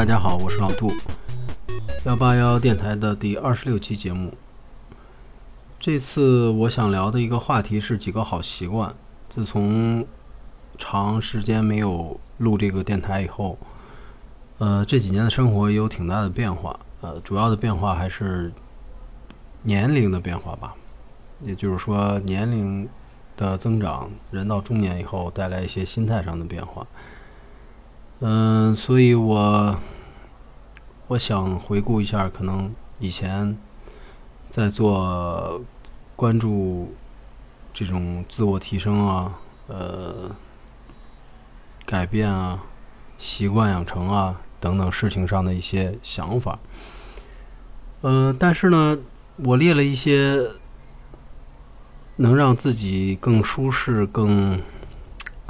大家好，我是老杜，幺八幺电台的第二十六期节目。这次我想聊的一个话题是几个好习惯。自从长时间没有录这个电台以后，呃，这几年的生活也有挺大的变化。呃，主要的变化还是年龄的变化吧，也就是说年龄的增长，人到中年以后带来一些心态上的变化。嗯，所以我我想回顾一下，可能以前在做关注这种自我提升啊，呃，改变啊，习惯养成啊等等事情上的一些想法。嗯，但是呢，我列了一些能让自己更舒适、更。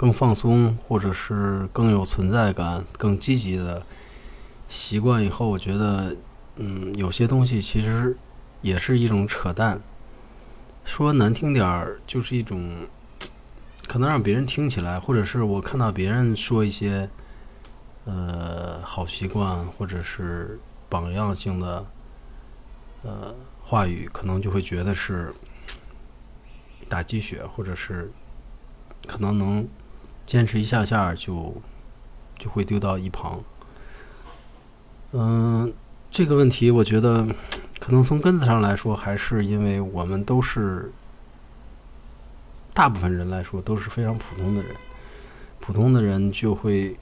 更放松，或者是更有存在感、更积极的习惯以后，我觉得，嗯，有些东西其实也是一种扯淡。说难听点儿，就是一种可能让别人听起来，或者是我看到别人说一些呃好习惯或者是榜样性的呃话语，可能就会觉得是打鸡血，或者是可能能。坚持一下下就就会丢到一旁。嗯，这个问题我觉得可能从根子上来说，还是因为我们都是大部分人来说都是非常普通的人，普通的人就会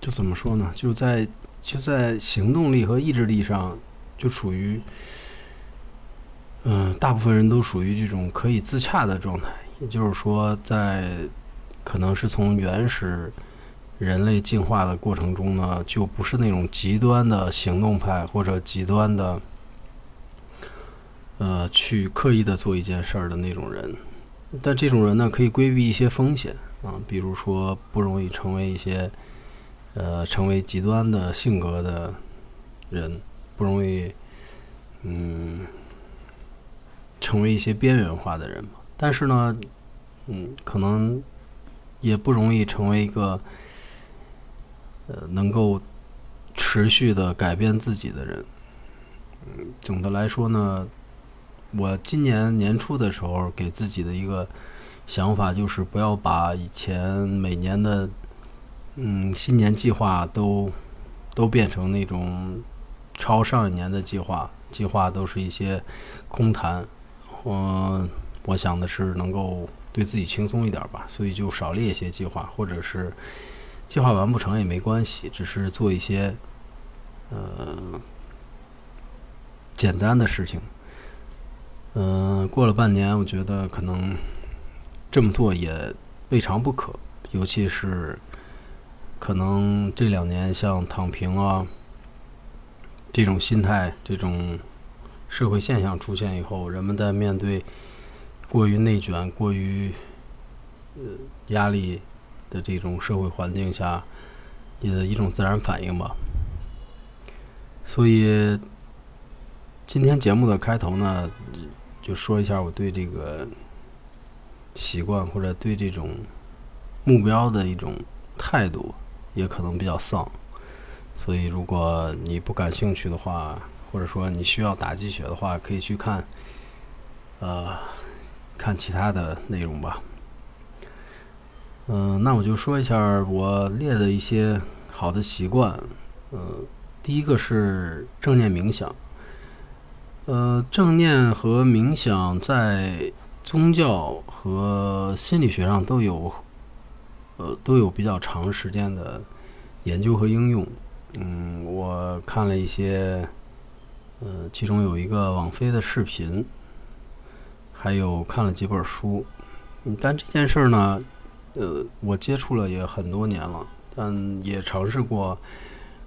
就怎么说呢？就在就在行动力和意志力上就处于嗯，大部分人都属于这种可以自洽的状态。也就是说，在可能是从原始人类进化的过程中呢，就不是那种极端的行动派或者极端的呃去刻意的做一件事儿的那种人。但这种人呢，可以规避一些风险啊，比如说不容易成为一些呃成为极端的性格的人，不容易嗯成为一些边缘化的人。但是呢，嗯，可能也不容易成为一个呃能够持续的改变自己的人。嗯，总的来说呢，我今年年初的时候给自己的一个想法就是不要把以前每年的嗯新年计划都都变成那种超上一年的计划，计划都是一些空谈，嗯。我想的是能够对自己轻松一点吧，所以就少列一些计划，或者是计划完不成也没关系，只是做一些呃简单的事情。嗯，过了半年，我觉得可能这么做也未尝不可，尤其是可能这两年像躺平啊这种心态、这种社会现象出现以后，人们在面对。过于内卷、过于呃压力的这种社会环境下，你的一种自然反应吧。所以今天节目的开头呢，就说一下我对这个习惯或者对这种目标的一种态度，也可能比较丧。所以如果你不感兴趣的话，或者说你需要打鸡血的话，可以去看，呃。看其他的内容吧。嗯，那我就说一下我列的一些好的习惯。嗯，第一个是正念冥想。呃，正念和冥想在宗教和心理学上都有，呃，都有比较长时间的研究和应用。嗯，我看了一些，呃，其中有一个网飞的视频。还有看了几本书，但这件事儿呢，呃，我接触了也很多年了，但也尝试过，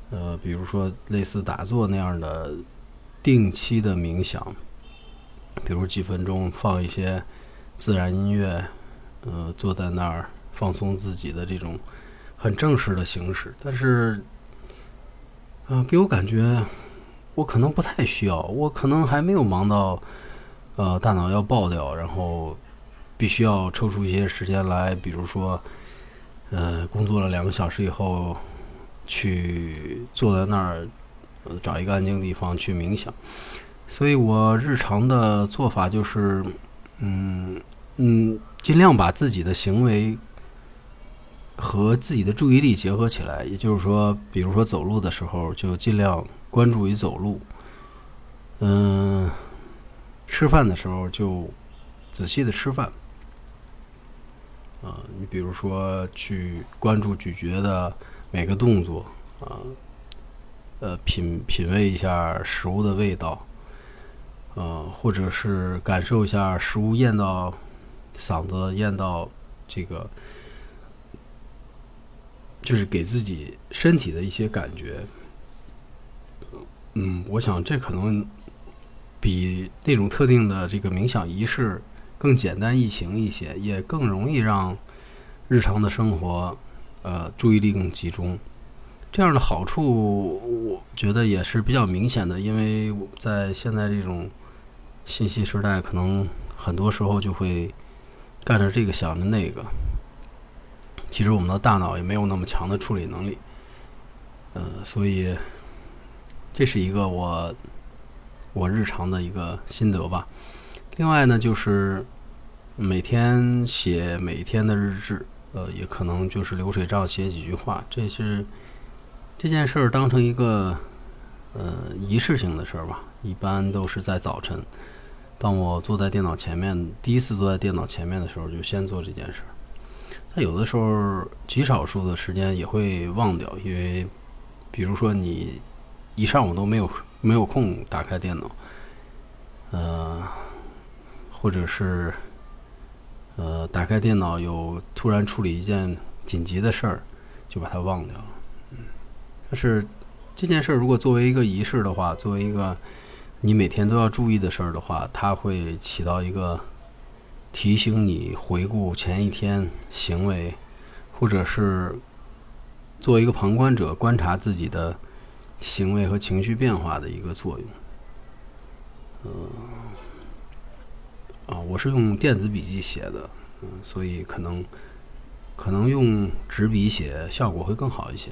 呃，比如说类似打坐那样的定期的冥想，比如几分钟放一些自然音乐，呃，坐在那儿放松自己的这种很正式的形式，但是，啊，给我感觉我可能不太需要，我可能还没有忙到。呃，大脑要爆掉，然后必须要抽出一些时间来，比如说，呃，工作了两个小时以后，去坐在那儿，找一个安静地方去冥想。所以我日常的做法就是，嗯嗯，尽量把自己的行为和自己的注意力结合起来。也就是说，比如说走路的时候，就尽量关注于走路。嗯，吃饭的时候就仔细的吃饭。啊，你比如说去关注咀嚼的每个动作啊，呃，品品味一下食物的味道。呃，或者是感受一下食物咽到嗓子，咽到这个，就是给自己身体的一些感觉。嗯，我想这可能比那种特定的这个冥想仪式更简单易行一些，也更容易让日常的生活呃注意力更集中。这样的好处，我觉得也是比较明显的，因为在现在这种。信息时代可能很多时候就会干着这个想着那个，其实我们的大脑也没有那么强的处理能力，呃，所以这是一个我我日常的一个心得吧。另外呢，就是每天写每天的日志，呃，也可能就是流水账写几句话，这是这件事儿当成一个呃仪式性的事儿吧，一般都是在早晨。当我坐在电脑前面，第一次坐在电脑前面的时候，就先做这件事儿。他有的时候极少数的时间也会忘掉，因为比如说你一上午都没有没有空打开电脑，呃，或者是呃打开电脑有突然处理一件紧急的事儿，就把它忘掉了。嗯，但是这件事儿如果作为一个仪式的话，作为一个你每天都要注意的事儿的话，它会起到一个提醒你回顾前一天行为，或者是作为一个旁观者观察自己的行为和情绪变化的一个作用。嗯，啊，我是用电子笔记写的，嗯，所以可能可能用纸笔写效果会更好一些。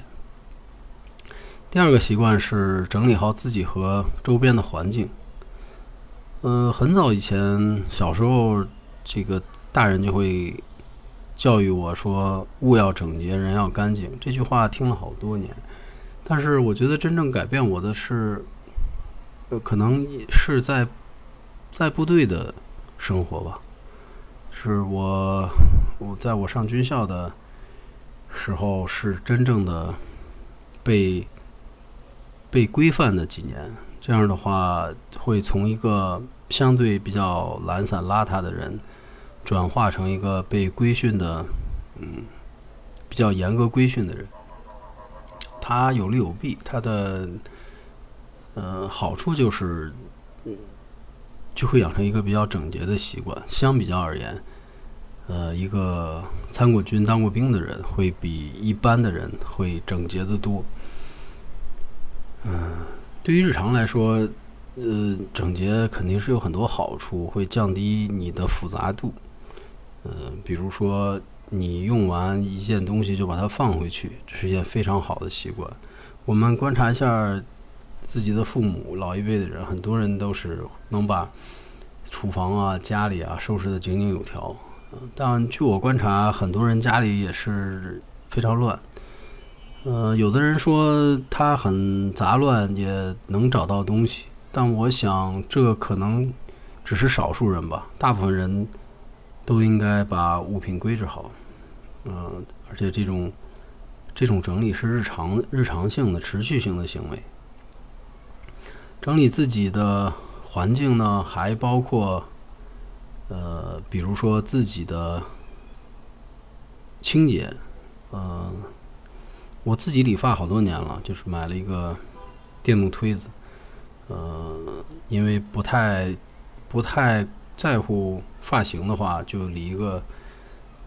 第二个习惯是整理好自己和周边的环境。嗯，很早以前，小时候，这个大人就会教育我说：“物要整洁，人要干净。”这句话听了好多年。但是，我觉得真正改变我的是，呃，可能是在在部队的生活吧。是我我在我上军校的时候，是真正的被。被规范的几年，这样的话会从一个相对比较懒散邋遢的人，转化成一个被规训的，嗯，比较严格规训的人。他有利有弊，他的，呃，好处就是，就会养成一个比较整洁的习惯。相比较而言，呃，一个参过军、当过兵的人，会比一般的人会整洁的多。嗯，对于日常来说，呃，整洁肯定是有很多好处，会降低你的复杂度。呃，比如说你用完一件东西就把它放回去，这是一件非常好的习惯。我们观察一下自己的父母，老一辈的人，很多人都是能把厨房啊、家里啊收拾得井井有条。但据我观察，很多人家里也是非常乱。呃，有的人说他很杂乱，也能找到东西，但我想这可能只是少数人吧。大部分人都应该把物品归置好，嗯，而且这种这种整理是日常日常性的、持续性的行为。整理自己的环境呢，还包括呃，比如说自己的清洁，嗯。我自己理发好多年了，就是买了一个电动推子，呃，因为不太不太在乎发型的话，就理一个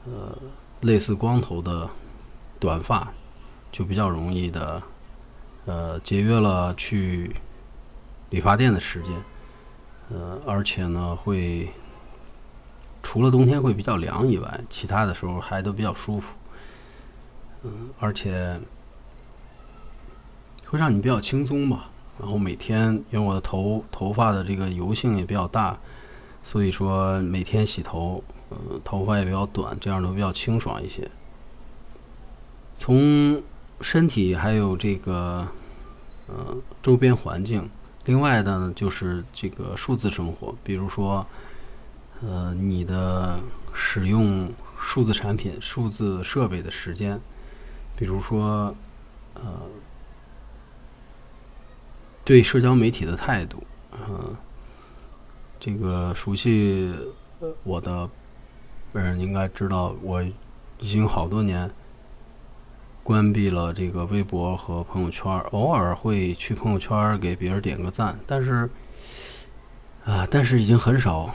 呃类似光头的短发，就比较容易的，呃，节约了去理发店的时间，呃，而且呢，会除了冬天会比较凉以外，其他的时候还都比较舒服。嗯，而且会让你比较轻松吧。然后每天因为我的头头发的这个油性也比较大，所以说每天洗头，呃，头发也比较短，这样都比较清爽一些。从身体还有这个呃周边环境，另外的呢就是这个数字生活，比如说呃你的使用数字产品、数字设备的时间，比如说呃。对社交媒体的态度，嗯，这个熟悉我的人应该知道，我已经好多年关闭了这个微博和朋友圈，偶尔会去朋友圈给别人点个赞，但是啊，但是已经很少，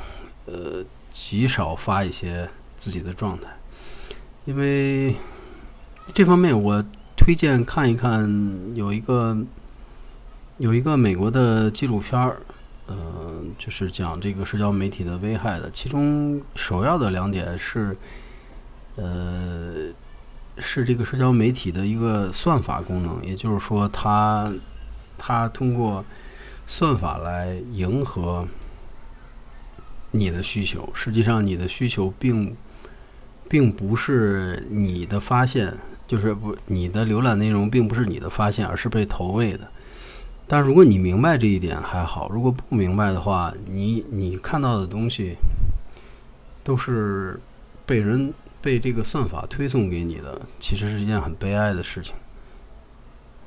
呃，极少发一些自己的状态，因为这方面我推荐看一看，有一个。有一个美国的纪录片儿，嗯，就是讲这个社交媒体的危害的。其中首要的两点是，呃，是这个社交媒体的一个算法功能，也就是说，它它通过算法来迎合你的需求。实际上，你的需求并并不是你的发现，就是不你的浏览内容并不是你的发现，而是被投喂的。但如果你明白这一点还好，如果不明白的话，你你看到的东西都是被人被这个算法推送给你的，其实是一件很悲哀的事情。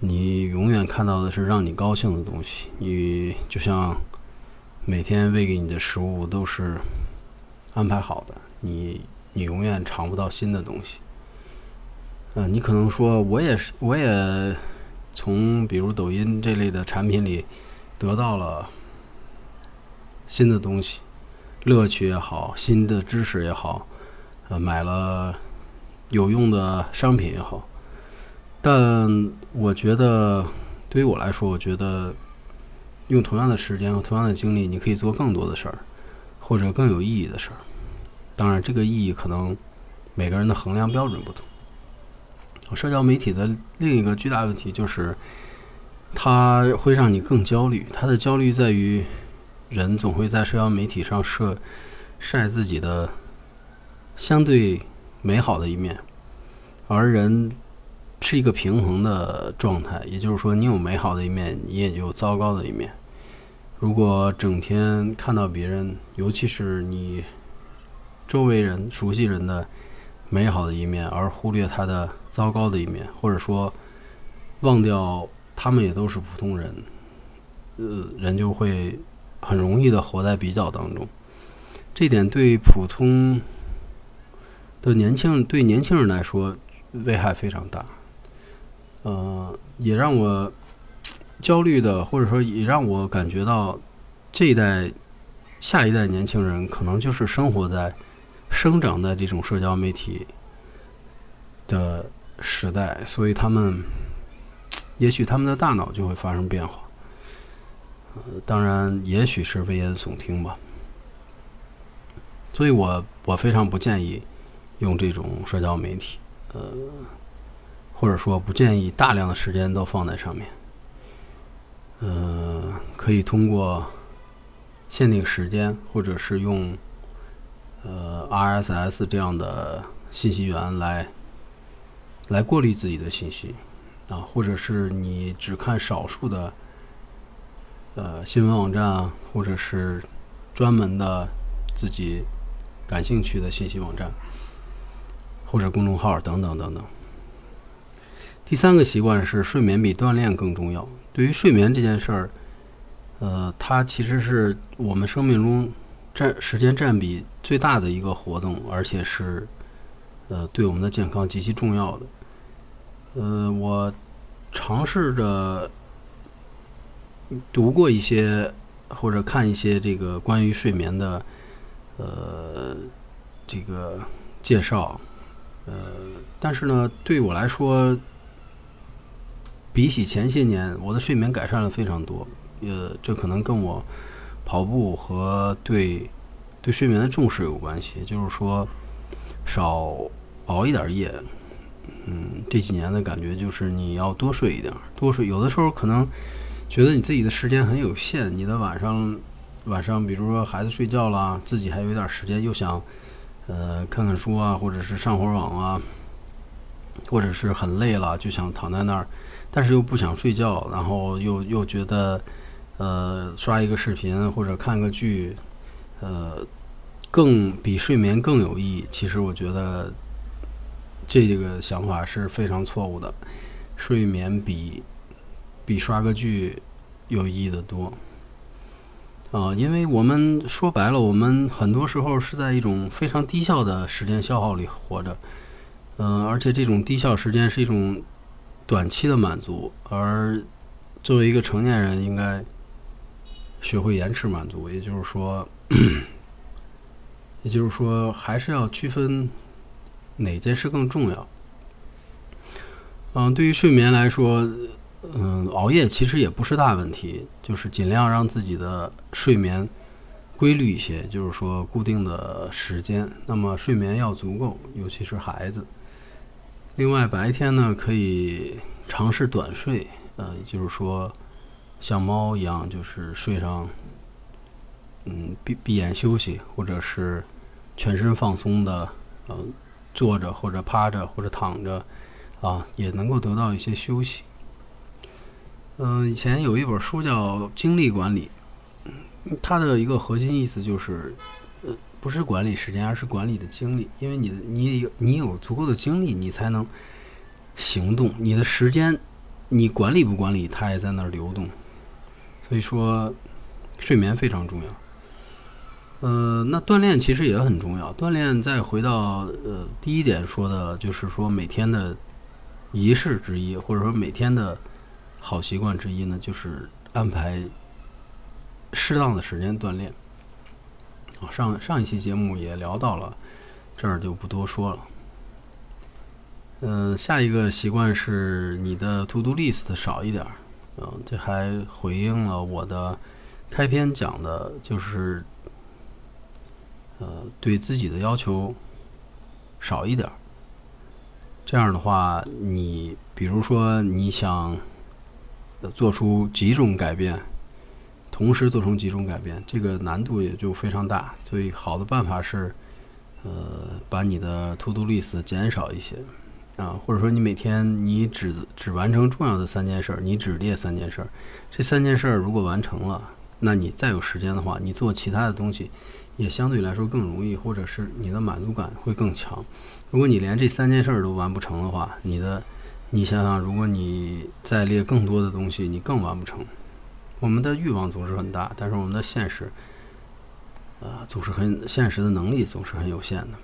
你永远看到的是让你高兴的东西，你就像每天喂给你的食物都是安排好的，你你永远尝不到新的东西。嗯，你可能说我也是，我也。从比如抖音这类的产品里得到了新的东西，乐趣也好，新的知识也好，呃，买了有用的商品也好，但我觉得对于我来说，我觉得用同样的时间和同样的精力，你可以做更多的事儿，或者更有意义的事儿。当然，这个意义可能每个人的衡量标准不同。社交媒体的另一个巨大问题就是，它会让你更焦虑。它的焦虑在于，人总会在社交媒体上晒晒自己的相对美好的一面，而人是一个平衡的状态。也就是说，你有美好的一面，你也有糟糕的一面。如果整天看到别人，尤其是你周围人、熟悉人的美好的一面，而忽略他的。糟糕的一面，或者说忘掉他们也都是普通人，呃，人就会很容易的活在比较当中。这点对普通的年轻对年轻人来说危害非常大，呃，也让我焦虑的，或者说也让我感觉到这一代下一代年轻人可能就是生活在生长在这种社交媒体的。时代，所以他们 也许他们的大脑就会发生变化。呃，当然，也许是危言耸听吧。所以我我非常不建议用这种社交媒体，呃，或者说不建议大量的时间都放在上面。呃，可以通过限定时间，或者是用呃 RSS 这样的信息源来。来过滤自己的信息，啊，或者是你只看少数的，呃，新闻网站啊，或者是专门的自己感兴趣的信息网站，或者公众号等等等等。第三个习惯是睡眠比锻炼更重要。对于睡眠这件事儿，呃，它其实是我们生命中占时间占比最大的一个活动，而且是呃对我们的健康极其重要的。呃，我尝试着读过一些或者看一些这个关于睡眠的呃这个介绍，呃，但是呢，对我来说，比起前些年，我的睡眠改善了非常多。呃，这可能跟我跑步和对对睡眠的重视有关系，就是说少熬一点夜。嗯，这几年的感觉就是你要多睡一点，多睡。有的时候可能觉得你自己的时间很有限，你的晚上晚上，比如说孩子睡觉了，自己还有一点时间，又想呃看看书啊，或者是上会儿网啊，或者是很累了就想躺在那儿，但是又不想睡觉，然后又又觉得呃刷一个视频或者看个剧，呃更比睡眠更有意义。其实我觉得。这个想法是非常错误的，睡眠比比刷个剧有意义的多啊！因为我们说白了，我们很多时候是在一种非常低效的时间消耗里活着，嗯，而且这种低效时间是一种短期的满足，而作为一个成年人，应该学会延迟满足，也就是说，也就是说，还是要区分。哪件事更重要？嗯，对于睡眠来说，嗯，熬夜其实也不是大问题，就是尽量让自己的睡眠规律一些，就是说固定的时间。那么睡眠要足够，尤其是孩子。另外，白天呢可以尝试短睡，呃，就是说像猫一样，就是睡上，嗯，闭闭眼休息，或者是全身放松的，嗯。坐着或者趴着或者躺着，啊，也能够得到一些休息。嗯，以前有一本书叫《精力管理》，它的一个核心意思就是，呃，不是管理时间，而是管理的精力。因为你的你有你有足够的精力，你才能行动。你的时间，你管理不管理，它也在那儿流动。所以说，睡眠非常重要。呃，那锻炼其实也很重要。锻炼再回到呃第一点说的，就是说每天的仪式之一，或者说每天的好习惯之一呢，就是安排适当的时间锻炼。啊，上上一期节目也聊到了，这儿就不多说了。嗯，下一个习惯是你的 to do list 少一点。嗯，这还回应了我的开篇讲的，就是。呃，对自己的要求少一点儿。这样的话，你比如说你想做出几种改变，同时做出几种改变，这个难度也就非常大。所以，好的办法是，呃，把你的 to do list 减少一些啊，或者说你每天你只只完成重要的三件事，你只列三件事。这三件事如果完成了，那你再有时间的话，你做其他的东西。也相对来说更容易，或者是你的满足感会更强。如果你连这三件事儿都完不成的话，你的，你想想，如果你再列更多的东西，你更完不成。我们的欲望总是很大，但是我们的现实，呃，总是很现实的能力总是很有限的。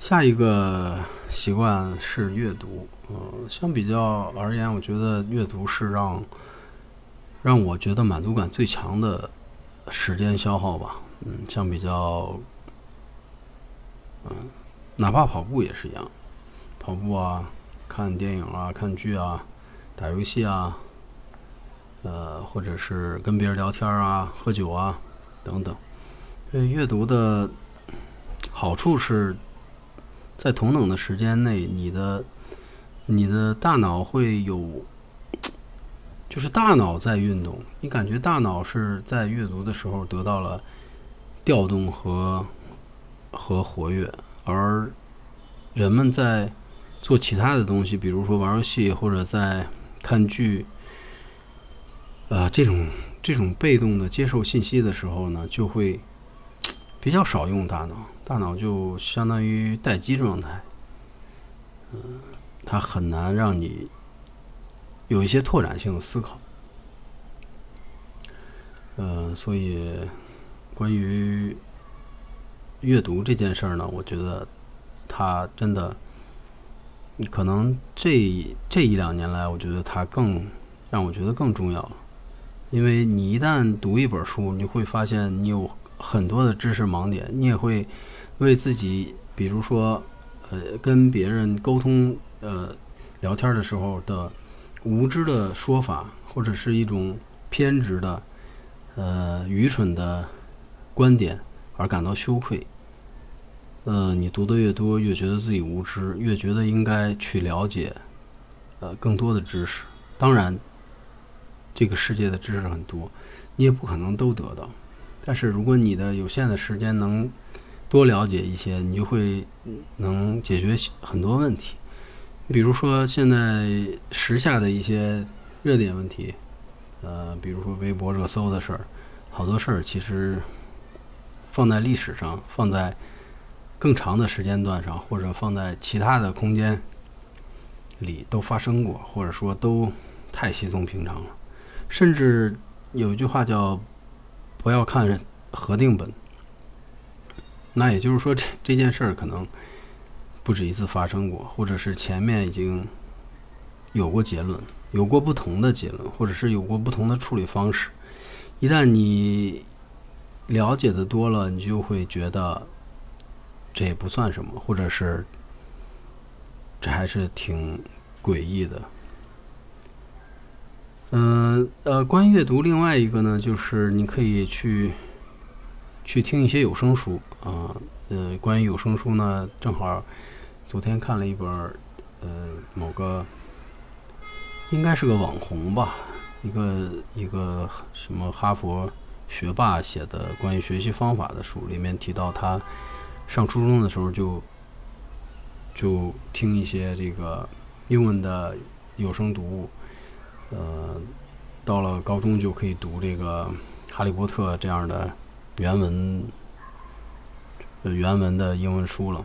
下一个习惯是阅读，呃，相比较而言，我觉得阅读是让让我觉得满足感最强的。时间消耗吧，嗯，像比较，嗯，哪怕跑步也是一样，跑步啊，看电影啊，看剧啊，打游戏啊，呃，或者是跟别人聊天啊，喝酒啊，等等。这阅读的好处是，在同等的时间内，你的你的大脑会有。就是大脑在运动，你感觉大脑是在阅读的时候得到了调动和和活跃，而人们在做其他的东西，比如说玩游戏或者在看剧，啊，这种这种被动的接受信息的时候呢，就会比较少用大脑，大脑就相当于待机状态，嗯，它很难让你。有一些拓展性的思考，呃，所以关于阅读这件事儿呢，我觉得它真的，可能这这一两年来，我觉得它更让我觉得更重要了。因为你一旦读一本书，你会发现你有很多的知识盲点，你也会为自己，比如说，呃，跟别人沟通，呃，聊天的时候的。无知的说法，或者是一种偏执的、呃愚蠢的观点而感到羞愧。呃，你读的越多，越觉得自己无知，越觉得应该去了解，呃，更多的知识。当然，这个世界的知识很多，你也不可能都得到。但是，如果你的有限的时间能多了解一些，你就会能解决很多问题。比如说，现在时下的一些热点问题，呃，比如说微博热搜的事儿，好多事儿其实放在历史上，放在更长的时间段上，或者放在其他的空间里都发生过，或者说都太稀松平常了。甚至有一句话叫“不要看核定本”，那也就是说，这这件事儿可能不止一次发生过，或者是前面已经有过结论，有过不同的结论，或者是有过不同的处理方式。一旦你了解的多了，你就会觉得。这也不算什么，或者是这还是挺诡异的。嗯呃，关于阅读，另外一个呢，就是你可以去去听一些有声书啊。呃，关于有声书呢，正好昨天看了一本呃某个应该是个网红吧，一个一个什么哈佛学霸写的关于学习方法的书，里面提到他。上初中的时候就就听一些这个英文的有声读物，呃，到了高中就可以读这个《哈利波特》这样的原文原文的英文书了。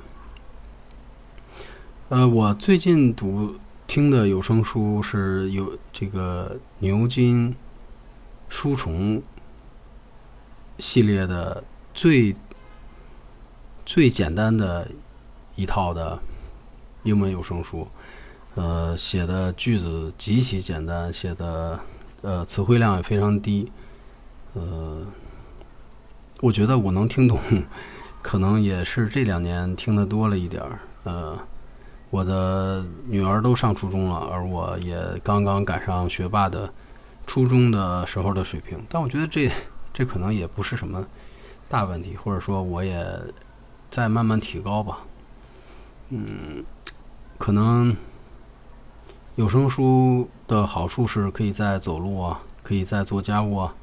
呃，我最近读听的有声书是有这个牛津书虫系列的最。最简单的一套的英文有声书，呃，写的句子极其简单，写的呃词汇量也非常低，呃，我觉得我能听懂，可能也是这两年听的多了一点儿。呃，我的女儿都上初中了，而我也刚刚赶上学霸的初中的时候的水平，但我觉得这这可能也不是什么大问题，或者说我也。再慢慢提高吧，嗯，可能有声书的好处是可以在走路啊，可以在做家务啊，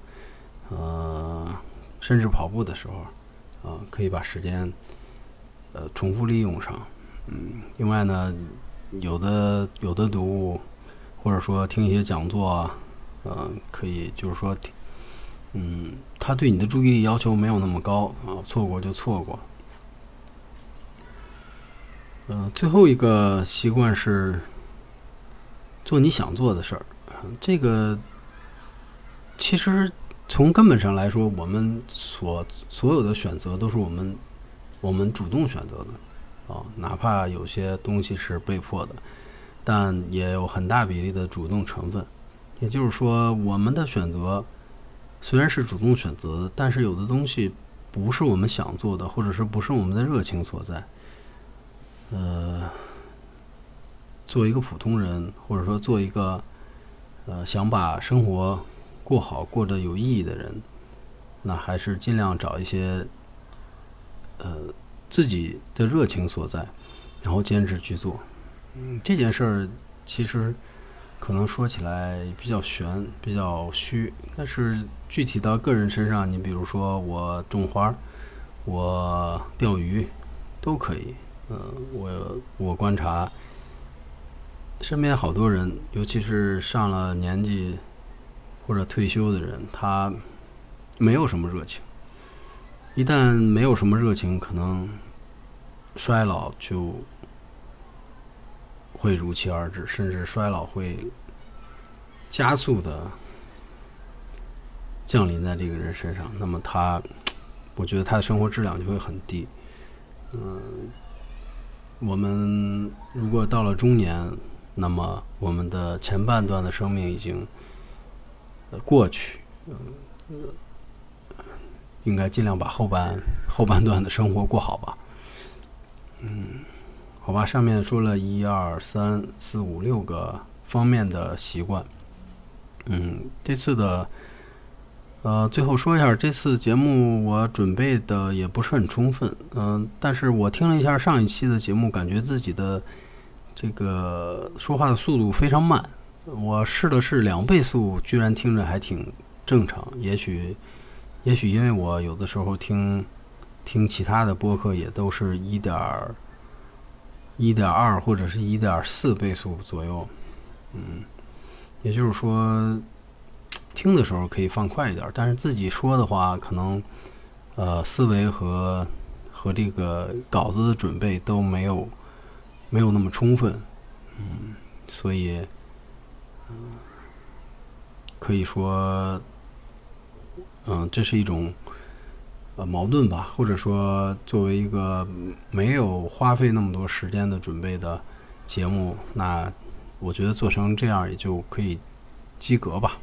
呃，甚至跑步的时候，啊，可以把时间呃重复利用上，嗯，另外呢，有的有的读物或者说听一些讲座啊，呃，可以就是说，嗯，他对你的注意力要求没有那么高啊，错过就错过。嗯，最后一个习惯是做你想做的事儿。这个其实从根本上来说，我们所所有的选择都是我们我们主动选择的啊，哪怕有些东西是被迫的，但也有很大比例的主动成分。也就是说，我们的选择虽然是主动选择，但是有的东西不是我们想做的，或者是不是我们的热情所在。呃，做一个普通人，或者说做一个呃想把生活过好、过得有意义的人，那还是尽量找一些呃自己的热情所在，然后坚持去做。嗯，这件事儿其实可能说起来比较悬、比较虚，但是具体到个人身上，你比如说我种花、我钓鱼，都可以。嗯，我我观察身边好多人，尤其是上了年纪或者退休的人，他没有什么热情。一旦没有什么热情，可能衰老就会如期而至，甚至衰老会加速的降临在这个人身上。那么他，我觉得他的生活质量就会很低。嗯。我们如果到了中年，那么我们的前半段的生命已经过去，嗯，应该尽量把后半后半段的生活过好吧。嗯，好吧，上面说了一二三四五六个方面的习惯。嗯，这次的呃，最后说一下，这次节目我准备的也不是很充分，嗯、但是我听了一下上一期的节目，感觉自己的这个说话的速度非常慢。我试了试两倍速，居然听着还挺正常。也许，也许因为我有的时候听听其他的播客也都是一点一点二或者是一点四倍速左右，嗯，也就是说。听的时候可以放快一点，但是自己说的话，可能呃思维和和这个稿子的准备都没有没有那么充分，嗯，所以可以说嗯这是一种呃矛盾吧，或者说作为一个没有花费那么多时间的准备的节目，那我觉得做成这样也就可以及格吧。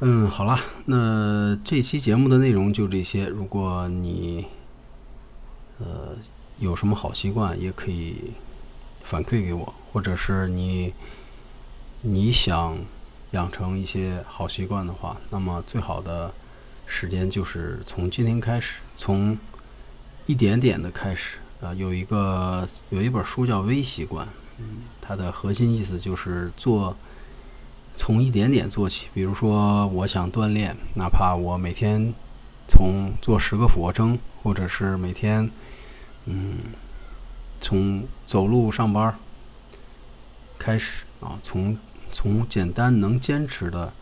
嗯，好了，那这期节目的内容就这些。如果你呃有什么好习惯，也可以反馈给我，或者是你你想养成一些好习惯的话，那么最好的时间就是从今天开始，从一点点的开始。啊、有一个有一本书叫《微习惯》，它的核心意思就是做。从一点点做起，比如说我想锻炼，哪怕我每天从做十个俯卧撑，或者是每天嗯从走路上班开始啊，从从简单能坚持的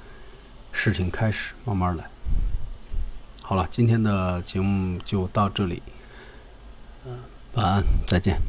事情开始，慢慢来。好了，今天的节目就到这里，嗯、晚安，再见。